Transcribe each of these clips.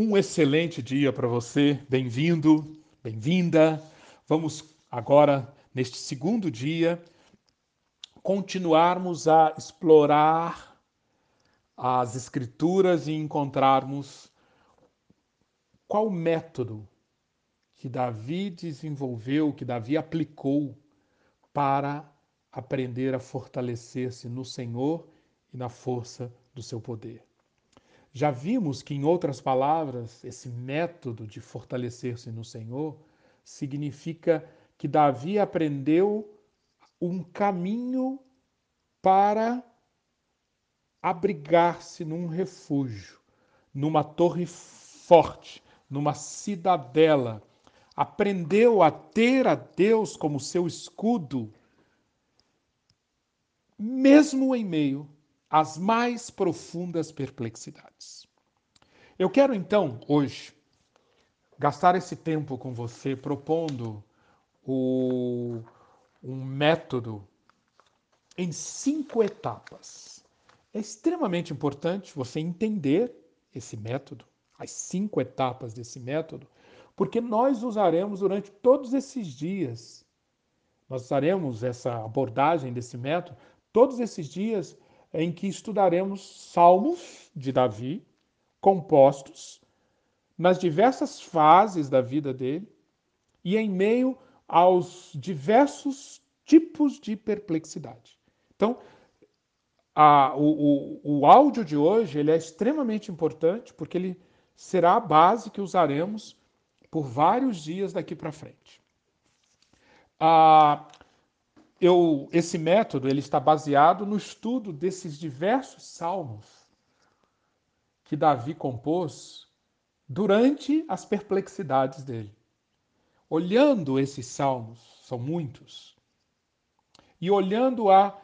Um excelente dia para você, bem-vindo, bem-vinda. Vamos agora, neste segundo dia, continuarmos a explorar as Escrituras e encontrarmos qual método que Davi desenvolveu, que Davi aplicou para aprender a fortalecer-se no Senhor e na força do seu poder. Já vimos que, em outras palavras, esse método de fortalecer-se no Senhor significa que Davi aprendeu um caminho para abrigar-se num refúgio, numa torre forte, numa cidadela. Aprendeu a ter a Deus como seu escudo, mesmo em meio as mais profundas perplexidades. Eu quero então, hoje, gastar esse tempo com você propondo o, um método em cinco etapas. É extremamente importante você entender esse método, as cinco etapas desse método, porque nós usaremos durante todos esses dias. Nós usaremos essa abordagem desse método todos esses dias em que estudaremos salmos de Davi, compostos nas diversas fases da vida dele e em meio aos diversos tipos de perplexidade. Então, a, o, o, o áudio de hoje ele é extremamente importante porque ele será a base que usaremos por vários dias daqui para frente. Ah, eu, esse método ele está baseado no estudo desses diversos salmos que Davi compôs durante as perplexidades dele. Olhando esses salmos, são muitos, e olhando a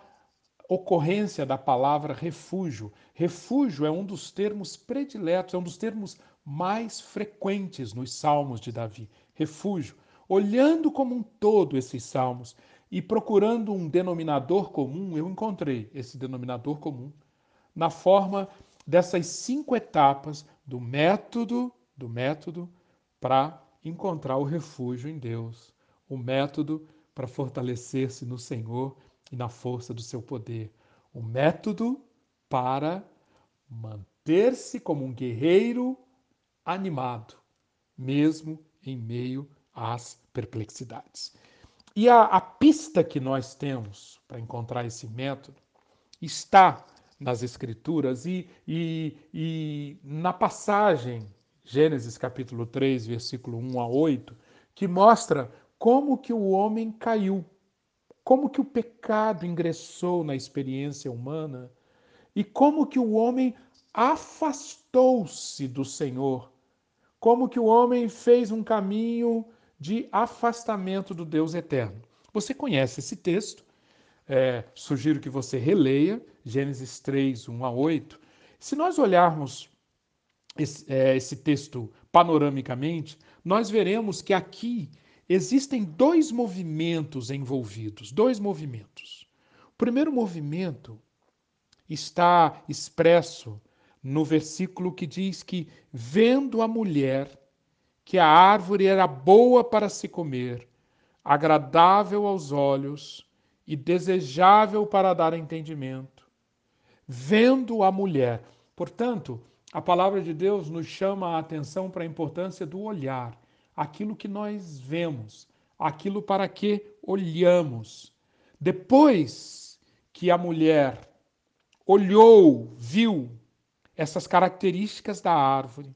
ocorrência da palavra refúgio. Refúgio é um dos termos prediletos, é um dos termos mais frequentes nos salmos de Davi. Refúgio. Olhando como um todo esses salmos, e procurando um denominador comum, eu encontrei esse denominador comum na forma dessas cinco etapas do método, do método para encontrar o refúgio em Deus, o método para fortalecer-se no Senhor e na força do seu poder, o método para manter-se como um guerreiro animado, mesmo em meio às perplexidades. E a, a pista que nós temos para encontrar esse método está nas Escrituras e, e, e na passagem, Gênesis capítulo 3, versículo 1 a 8, que mostra como que o homem caiu, como que o pecado ingressou na experiência humana e como que o homem afastou-se do Senhor, como que o homem fez um caminho de afastamento do Deus eterno. Você conhece esse texto, é, sugiro que você releia, Gênesis 3, 1 a 8. Se nós olharmos esse, é, esse texto panoramicamente, nós veremos que aqui existem dois movimentos envolvidos dois movimentos. O primeiro movimento está expresso no versículo que diz que, vendo a mulher, que a árvore era boa para se comer, agradável aos olhos e desejável para dar entendimento. Vendo a mulher. Portanto, a palavra de Deus nos chama a atenção para a importância do olhar, aquilo que nós vemos, aquilo para que olhamos. Depois que a mulher olhou, viu essas características da árvore,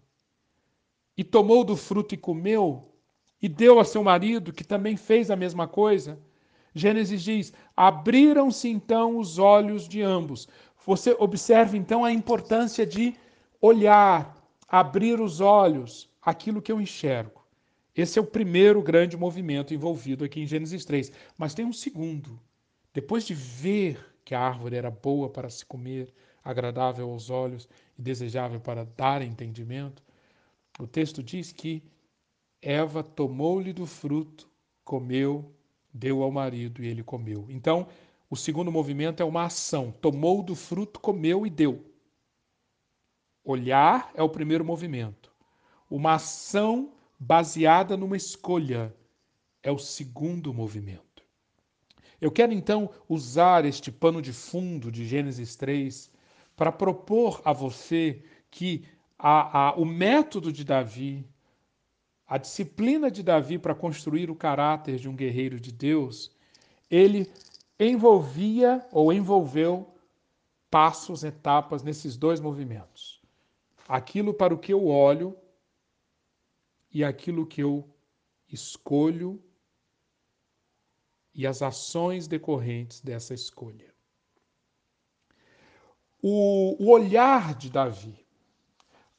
e tomou do fruto e comeu, e deu a seu marido, que também fez a mesma coisa. Gênesis diz: abriram-se então os olhos de ambos. Você observe então a importância de olhar, abrir os olhos, aquilo que eu enxergo. Esse é o primeiro grande movimento envolvido aqui em Gênesis 3. Mas tem um segundo. Depois de ver que a árvore era boa para se comer, agradável aos olhos e desejável para dar entendimento, o texto diz que Eva tomou-lhe do fruto, comeu, deu ao marido e ele comeu. Então, o segundo movimento é uma ação. Tomou do fruto, comeu e deu. Olhar é o primeiro movimento. uma ação baseada numa escolha. É o segundo movimento. Eu quero então usar este pano de fundo de Gênesis 3 para propor a você que a, a, o método de Davi, a disciplina de Davi para construir o caráter de um guerreiro de Deus, ele envolvia ou envolveu passos, etapas nesses dois movimentos. Aquilo para o que eu olho e aquilo que eu escolho e as ações decorrentes dessa escolha. O, o olhar de Davi.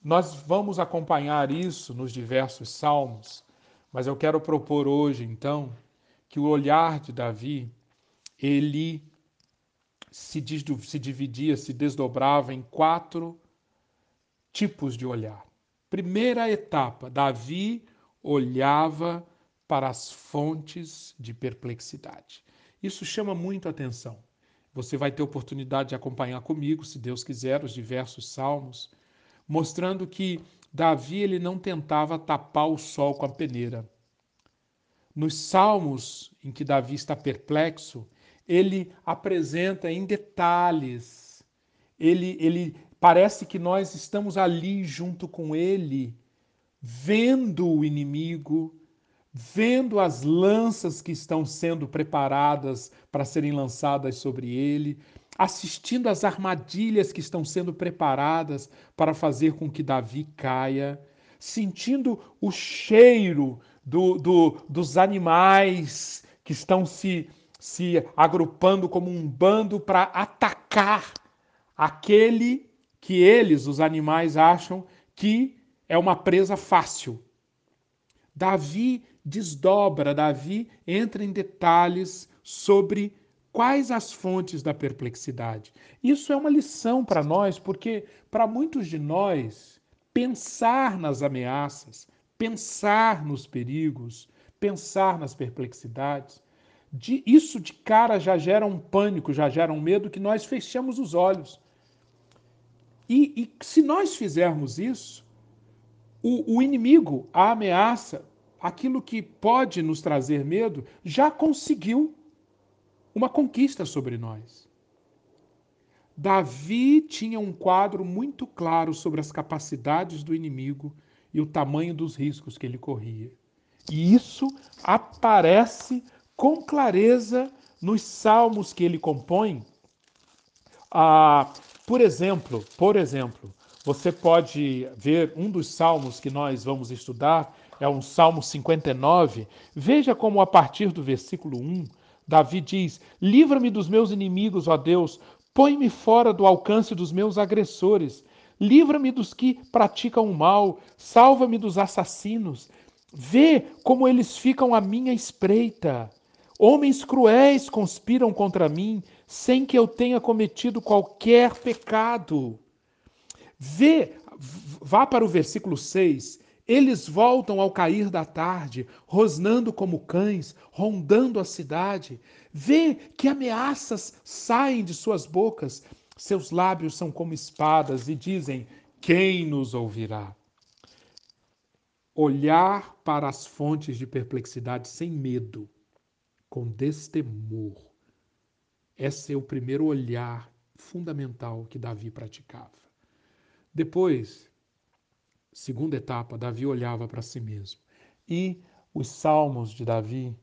Nós vamos acompanhar isso nos diversos salmos, mas eu quero propor hoje, então, que o olhar de Davi, ele se, se dividia, se desdobrava em quatro tipos de olhar. Primeira etapa, Davi olhava para as fontes de perplexidade. Isso chama muito atenção. Você vai ter oportunidade de acompanhar comigo, se Deus quiser, os diversos salmos, mostrando que Davi ele não tentava tapar o sol com a peneira. Nos salmos em que Davi está perplexo, ele apresenta em detalhes. Ele, ele parece que nós estamos ali junto com ele, vendo o inimigo, vendo as lanças que estão sendo preparadas para serem lançadas sobre ele, assistindo às armadilhas que estão sendo preparadas para fazer com que Davi caia, sentindo o cheiro do, do, dos animais que estão se, se agrupando como um bando para atacar aquele que eles, os animais, acham que é uma presa fácil. Davi desdobra, Davi entra em detalhes sobre quais as fontes da perplexidade. Isso é uma lição para nós, porque para muitos de nós, pensar nas ameaças, pensar nos perigos, pensar nas perplexidades, de, isso de cara já gera um pânico, já gera um medo que nós fechamos os olhos. E, e se nós fizermos isso, o, o inimigo, a ameaça, aquilo que pode nos trazer medo, já conseguiu uma conquista sobre nós. Davi tinha um quadro muito claro sobre as capacidades do inimigo e o tamanho dos riscos que ele corria. E isso aparece com clareza nos salmos que ele compõe. Ah, por exemplo, por exemplo, você pode ver um dos salmos que nós vamos estudar é um Salmo 59, veja como a partir do versículo 1, Davi diz: Livra-me dos meus inimigos, ó Deus, põe-me fora do alcance dos meus agressores, livra-me dos que praticam o mal, salva-me dos assassinos. Vê como eles ficam à minha espreita. Homens cruéis conspiram contra mim, sem que eu tenha cometido qualquer pecado. Vê, vá para o versículo 6. Eles voltam ao cair da tarde, rosnando como cães, rondando a cidade. Vê que ameaças saem de suas bocas. Seus lábios são como espadas e dizem: Quem nos ouvirá? Olhar para as fontes de perplexidade sem medo, com destemor. Esse é o primeiro olhar fundamental que Davi praticava. Depois, Segunda etapa, Davi olhava para si mesmo. E os salmos de Davi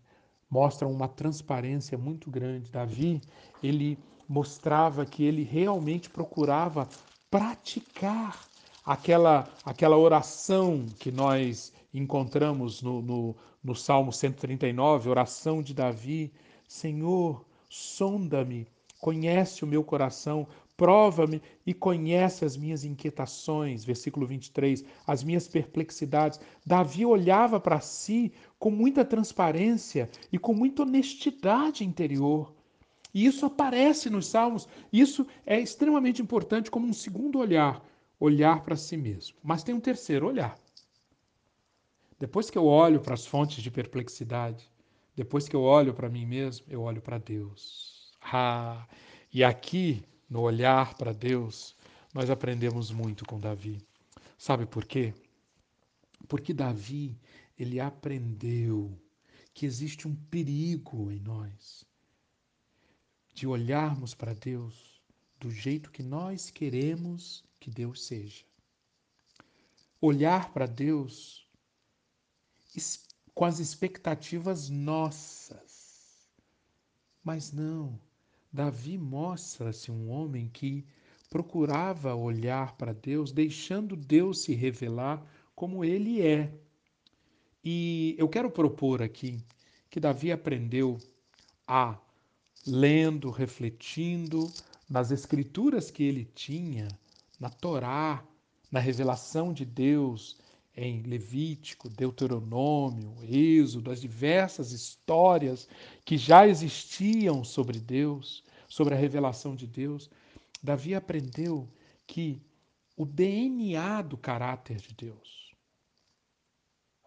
mostram uma transparência muito grande. Davi, ele mostrava que ele realmente procurava praticar aquela, aquela oração que nós encontramos no, no, no Salmo 139, oração de Davi: Senhor, sonda-me, conhece o meu coração, Prova-me e conhece as minhas inquietações. Versículo 23. As minhas perplexidades. Davi olhava para si com muita transparência e com muita honestidade interior. E isso aparece nos Salmos. Isso é extremamente importante como um segundo olhar olhar para si mesmo. Mas tem um terceiro olhar. Depois que eu olho para as fontes de perplexidade, depois que eu olho para mim mesmo, eu olho para Deus. Ah, e aqui no olhar para Deus, nós aprendemos muito com Davi. Sabe por quê? Porque Davi, ele aprendeu que existe um perigo em nós de olharmos para Deus do jeito que nós queremos que Deus seja. Olhar para Deus com as expectativas nossas. Mas não, Davi mostra-se um homem que procurava olhar para Deus, deixando Deus se revelar como ele é. E eu quero propor aqui que Davi aprendeu a, lendo, refletindo nas escrituras que ele tinha, na Torá, na revelação de Deus, em Levítico, Deuteronômio, Êxodo, as diversas histórias que já existiam sobre Deus, sobre a revelação de Deus, Davi aprendeu que o DNA do caráter de Deus,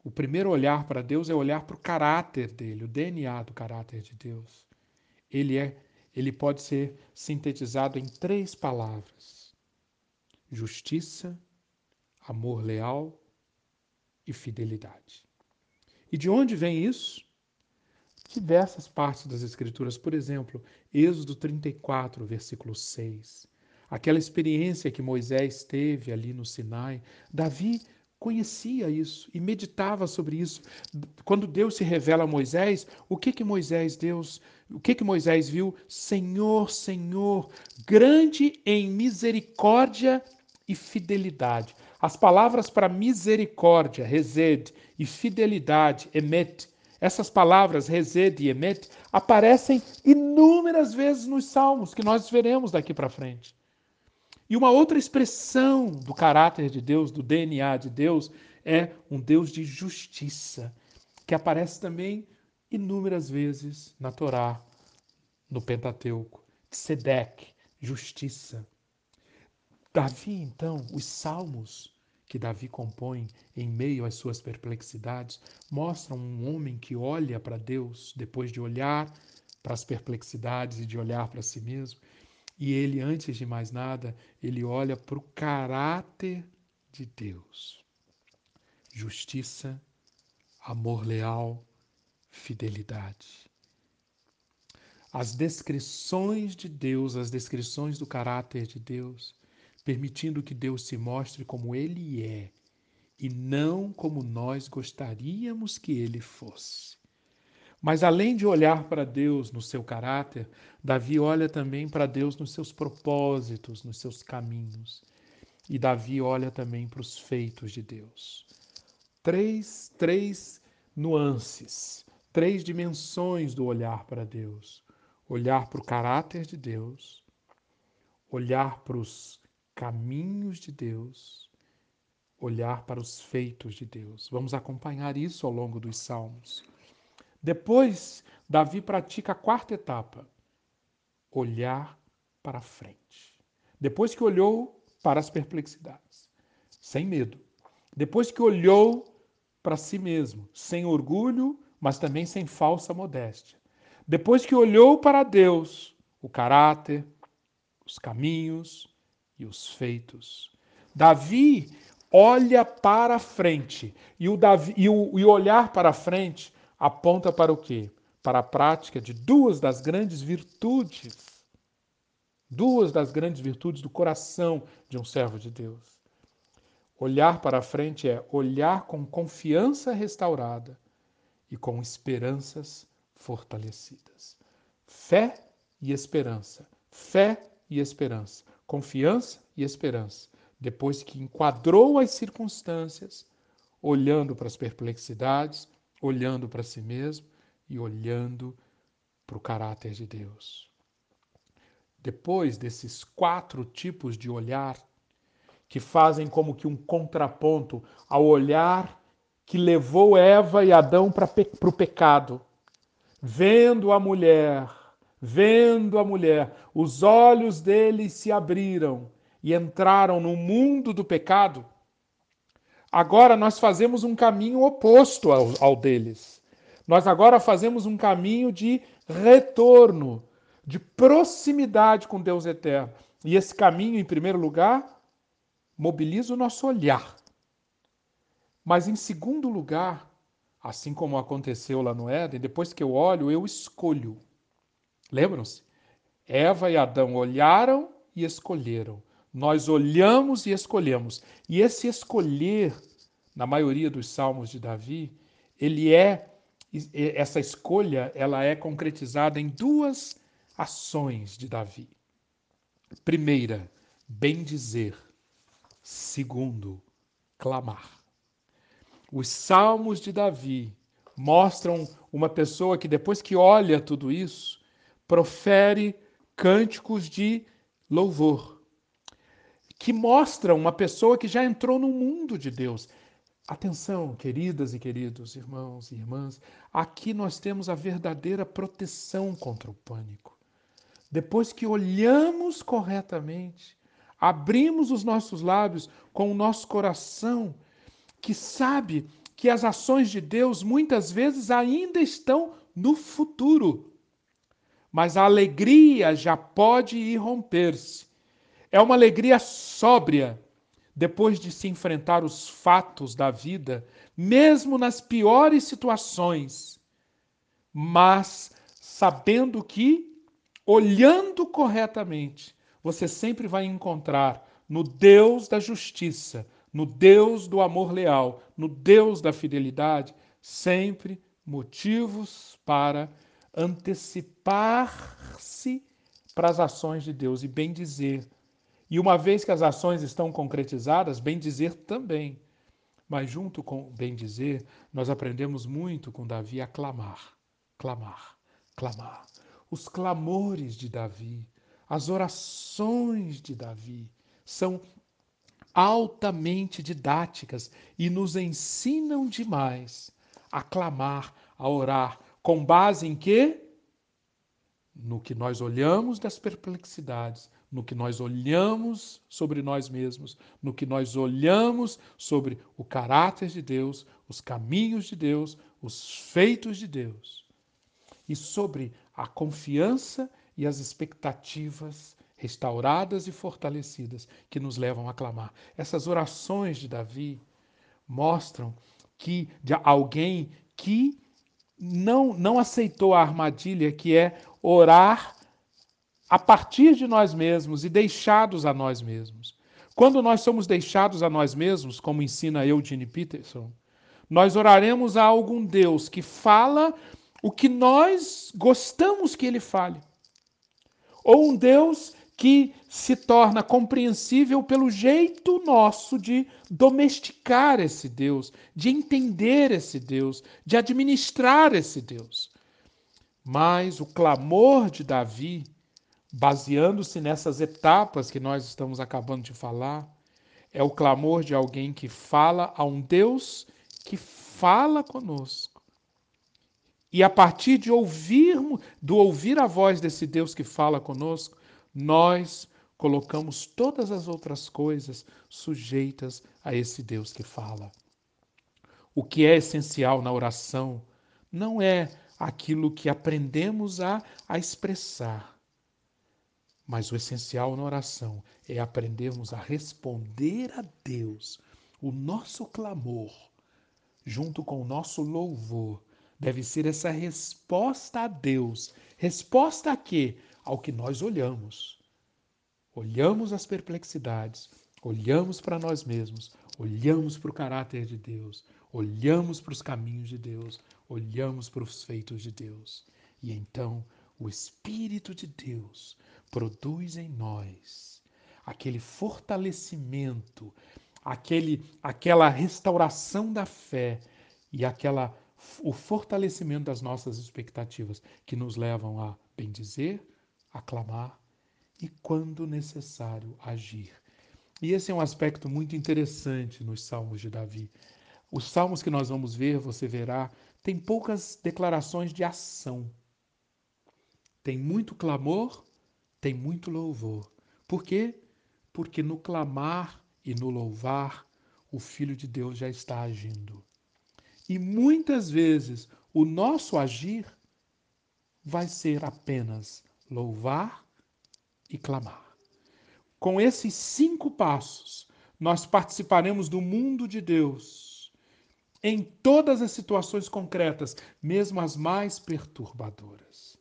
o primeiro olhar para Deus é olhar para o caráter dele, o DNA do caráter de Deus. Ele é, ele pode ser sintetizado em três palavras: justiça, amor leal e fidelidade. E de onde vem isso? Diversas partes das Escrituras, por exemplo, Êxodo 34, versículo 6. Aquela experiência que Moisés teve ali no Sinai, Davi conhecia isso e meditava sobre isso. Quando Deus se revela a Moisés, o que que Moisés Deus, o que que Moisés viu? Senhor, Senhor, grande em misericórdia e fidelidade. As palavras para misericórdia, resed, e fidelidade, emet, essas palavras, resed e emet, aparecem inúmeras vezes nos salmos que nós veremos daqui para frente. E uma outra expressão do caráter de Deus, do DNA de Deus, é um Deus de justiça, que aparece também inúmeras vezes na Torá, no Pentateuco. Tzedek, justiça. Davi, então, os salmos que Davi compõe em meio às suas perplexidades mostram um homem que olha para Deus depois de olhar para as perplexidades e de olhar para si mesmo. E ele, antes de mais nada, ele olha para o caráter de Deus: justiça, amor leal, fidelidade. As descrições de Deus, as descrições do caráter de Deus, permitindo que Deus se mostre como Ele é e não como nós gostaríamos que Ele fosse. Mas além de olhar para Deus no seu caráter, Davi olha também para Deus nos seus propósitos, nos seus caminhos. E Davi olha também para os feitos de Deus. Três, três nuances, três dimensões do olhar para Deus: olhar para o caráter de Deus, olhar para os caminhos de Deus, olhar para os feitos de Deus. Vamos acompanhar isso ao longo dos Salmos. Depois, Davi pratica a quarta etapa: olhar para frente. Depois que olhou para as perplexidades, sem medo. Depois que olhou para si mesmo, sem orgulho, mas também sem falsa modéstia. Depois que olhou para Deus, o caráter, os caminhos, e os feitos. Davi olha para frente e o, Davi, e o, e olhar para frente aponta para o quê? Para a prática de duas das grandes virtudes, duas das grandes virtudes do coração de um servo de Deus. Olhar para frente é olhar com confiança restaurada e com esperanças fortalecidas. Fé e esperança. Fé e esperança confiança e esperança, depois que enquadrou as circunstâncias, olhando para as perplexidades, olhando para si mesmo e olhando para o caráter de Deus. Depois desses quatro tipos de olhar, que fazem como que um contraponto ao olhar que levou Eva e Adão para o pecado, vendo a mulher Vendo a mulher, os olhos deles se abriram e entraram no mundo do pecado. Agora nós fazemos um caminho oposto ao, ao deles. Nós agora fazemos um caminho de retorno, de proximidade com Deus eterno. E esse caminho, em primeiro lugar, mobiliza o nosso olhar. Mas em segundo lugar, assim como aconteceu lá no Éden, depois que eu olho, eu escolho. Lembram-se? Eva e Adão olharam e escolheram. Nós olhamos e escolhemos. E esse escolher, na maioria dos salmos de Davi, ele é essa escolha, ela é concretizada em duas ações de Davi. Primeira, bem dizer. Segundo, clamar. Os salmos de Davi mostram uma pessoa que depois que olha tudo isso, profere cânticos de louvor, que mostram uma pessoa que já entrou no mundo de Deus. Atenção, queridas e queridos irmãos e irmãs, aqui nós temos a verdadeira proteção contra o pânico. Depois que olhamos corretamente, abrimos os nossos lábios com o nosso coração, que sabe que as ações de Deus muitas vezes ainda estão no futuro. Mas a alegria já pode irromper-se. É uma alegria sóbria, depois de se enfrentar os fatos da vida, mesmo nas piores situações, mas sabendo que, olhando corretamente, você sempre vai encontrar no Deus da justiça, no Deus do amor leal, no Deus da fidelidade, sempre motivos para antecipar-se para as ações de Deus e bem dizer. E uma vez que as ações estão concretizadas, bem dizer também. Mas junto com bem dizer, nós aprendemos muito com Davi a clamar, clamar, clamar. Os clamores de Davi, as orações de Davi são altamente didáticas e nos ensinam demais a clamar, a orar, com base em quê? No que nós olhamos das perplexidades, no que nós olhamos sobre nós mesmos, no que nós olhamos sobre o caráter de Deus, os caminhos de Deus, os feitos de Deus, e sobre a confiança e as expectativas restauradas e fortalecidas que nos levam a clamar. Essas orações de Davi mostram que de alguém que não não aceitou a armadilha que é orar a partir de nós mesmos e deixados a nós mesmos. Quando nós somos deixados a nós mesmos, como ensina Eugene Peterson, nós oraremos a algum Deus que fala o que nós gostamos que ele fale. Ou um Deus que se torna compreensível pelo jeito nosso de domesticar esse Deus, de entender esse Deus, de administrar esse Deus. Mas o clamor de Davi, baseando-se nessas etapas que nós estamos acabando de falar, é o clamor de alguém que fala a um Deus que fala conosco. E a partir de ouvirmos, do ouvir a voz desse Deus que fala conosco, nós colocamos todas as outras coisas sujeitas a esse Deus que fala. O que é essencial na oração não é aquilo que aprendemos a, a expressar, mas o essencial na oração é aprendermos a responder a Deus. O nosso clamor, junto com o nosso louvor, deve ser essa resposta a Deus. Resposta a quê? Ao que nós olhamos. Olhamos as perplexidades, olhamos para nós mesmos, olhamos para o caráter de Deus, olhamos para os caminhos de Deus, olhamos para os feitos de Deus. E então o Espírito de Deus produz em nós aquele fortalecimento, aquele, aquela restauração da fé e aquela o fortalecimento das nossas expectativas que nos levam a bendizer, aclamar e, quando necessário, agir. E esse é um aspecto muito interessante nos Salmos de Davi. Os salmos que nós vamos ver, você verá, tem poucas declarações de ação. Tem muito clamor, tem muito louvor. Por quê? Porque no clamar e no louvar, o Filho de Deus já está agindo. E muitas vezes o nosso agir vai ser apenas louvar e clamar. Com esses cinco passos, nós participaremos do mundo de Deus em todas as situações concretas, mesmo as mais perturbadoras.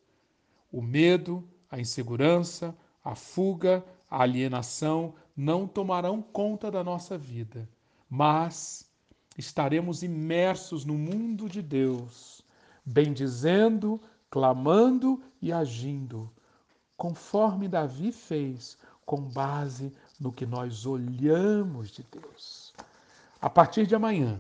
O medo, a insegurança, a fuga, a alienação não tomarão conta da nossa vida, mas estaremos imersos no mundo de Deus, bendizendo, clamando e agindo, conforme Davi fez, com base no que nós olhamos de Deus. A partir de amanhã,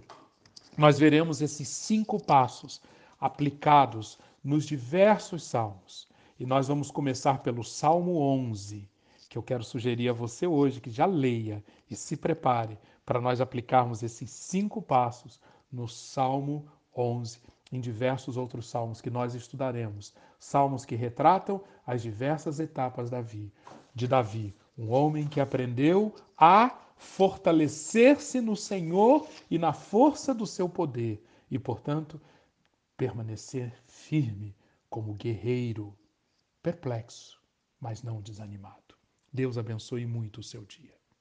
nós veremos esses cinco passos aplicados nos diversos salmos. E nós vamos começar pelo Salmo 11, que eu quero sugerir a você hoje que já leia e se prepare para nós aplicarmos esses cinco passos no Salmo 11, em diversos outros salmos que nós estudaremos. Salmos que retratam as diversas etapas de Davi, um homem que aprendeu a fortalecer-se no Senhor e na força do seu poder e, portanto, permanecer firme como guerreiro, perplexo, mas não desanimado. Deus abençoe muito o seu dia.